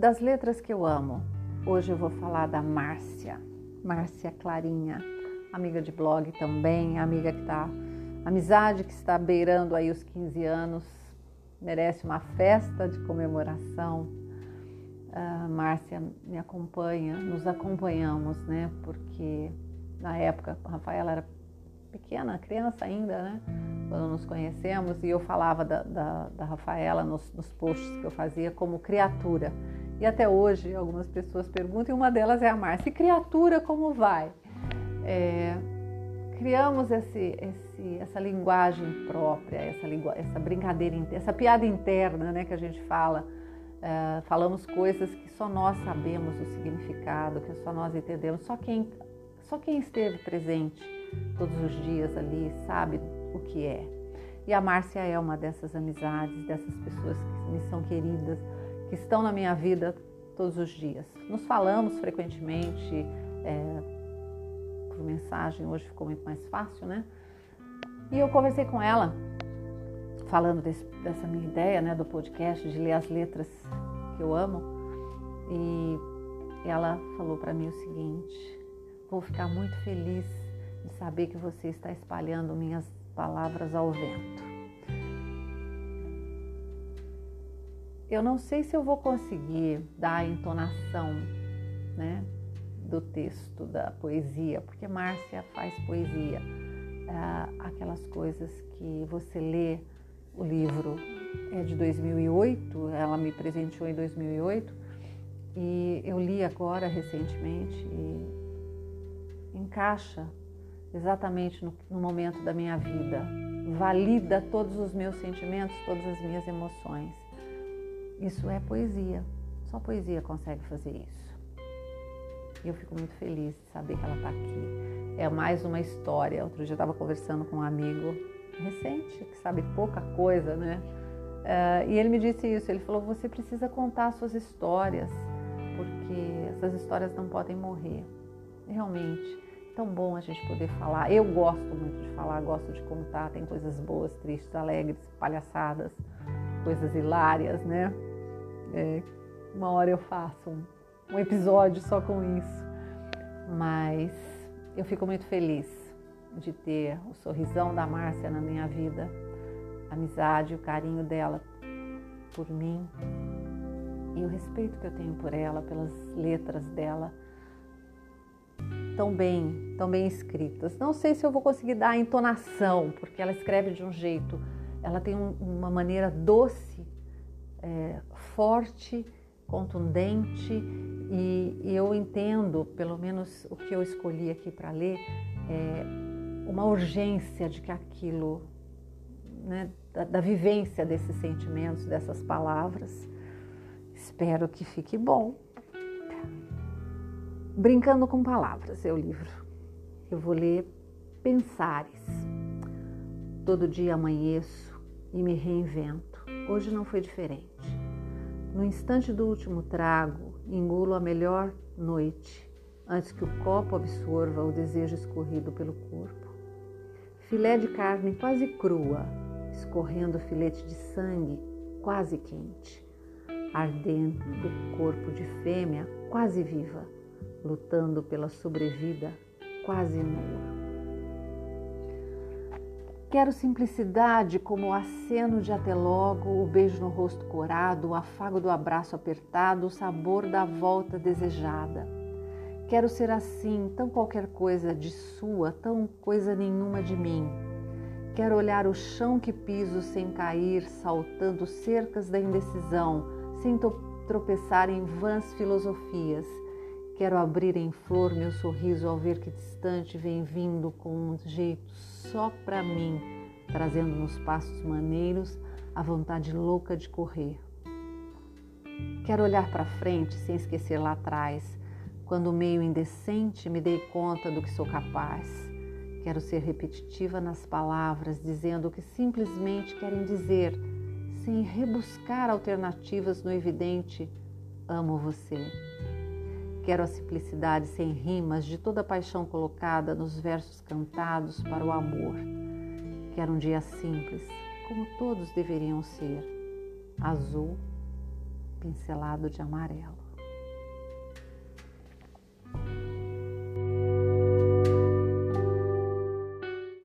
Das letras que eu amo, hoje eu vou falar da Márcia, Márcia Clarinha, amiga de blog também, amiga que está, amizade que está beirando aí os 15 anos, merece uma festa de comemoração. A Márcia me acompanha, nos acompanhamos, né? Porque na época a Rafaela era pequena, criança ainda, né? Quando nos conhecemos, e eu falava da, da, da Rafaela nos, nos posts que eu fazia como criatura. E até hoje algumas pessoas perguntam, e uma delas é a Márcia, criatura como vai? É, criamos esse, esse, essa linguagem própria, essa, essa brincadeira, essa piada interna né, que a gente fala. É, falamos coisas que só nós sabemos o significado, que só nós entendemos, só quem, só quem esteve presente todos os dias ali sabe o que é. E a Márcia é uma dessas amizades, dessas pessoas que me são queridas, que estão na minha vida todos os dias. Nos falamos frequentemente é, por mensagem, hoje ficou muito mais fácil, né? E eu conversei com ela, falando desse, dessa minha ideia, né, do podcast, de ler as letras que eu amo. E ela falou para mim o seguinte: vou ficar muito feliz de saber que você está espalhando minhas palavras ao vento. Eu não sei se eu vou conseguir dar a entonação né, do texto, da poesia, porque Márcia faz poesia. É, aquelas coisas que você lê, o livro é de 2008, ela me presenteou em 2008, e eu li agora recentemente e encaixa exatamente no, no momento da minha vida, valida todos os meus sentimentos, todas as minhas emoções. Isso é poesia. Só poesia consegue fazer isso. E eu fico muito feliz de saber que ela está aqui. É mais uma história. Outro dia eu estava conversando com um amigo recente, que sabe pouca coisa, né? Uh, e ele me disse isso. Ele falou: você precisa contar suas histórias, porque essas histórias não podem morrer. Realmente, tão bom a gente poder falar. Eu gosto muito de falar, gosto de contar. Tem coisas boas, tristes, alegres, palhaçadas, coisas hilárias, né? É, uma hora eu faço um, um episódio só com isso. Mas eu fico muito feliz de ter o sorrisão da Márcia na minha vida, a amizade, o carinho dela por mim e o respeito que eu tenho por ela, pelas letras dela, tão bem, tão bem escritas. Não sei se eu vou conseguir dar a entonação, porque ela escreve de um jeito, ela tem um, uma maneira doce é, forte, contundente e, eu entendo, pelo menos o que eu escolhi aqui para ler, é uma urgência de que aquilo, né, da, da vivência desses sentimentos, dessas palavras, espero que fique bom. Brincando com palavras é o livro. Eu vou ler Pensares. Todo dia amanheço e me reinvento Hoje não foi diferente. No instante do último trago, engulo a melhor noite, antes que o copo absorva o desejo escorrido pelo corpo. Filé de carne quase crua, escorrendo filete de sangue quase quente, ardendo do corpo de fêmea quase viva, lutando pela sobrevida quase nua. Quero simplicidade como o aceno de até logo, o beijo no rosto corado, o afago do abraço apertado, o sabor da volta desejada. Quero ser assim, tão qualquer coisa de sua, tão coisa nenhuma de mim. Quero olhar o chão que piso sem cair, saltando cercas da indecisão, sem tropeçar em vãs filosofias. Quero abrir em flor meu sorriso ao ver que distante vem vindo com um jeito só para mim, trazendo nos passos maneiros a vontade louca de correr. Quero olhar para frente sem esquecer lá atrás, quando meio indecente me dei conta do que sou capaz. Quero ser repetitiva nas palavras, dizendo o que simplesmente querem dizer, sem rebuscar alternativas no evidente: amo você. Quero a simplicidade sem rimas de toda a paixão colocada nos versos cantados para o amor. Quero um dia simples, como todos deveriam ser: azul, pincelado de amarelo.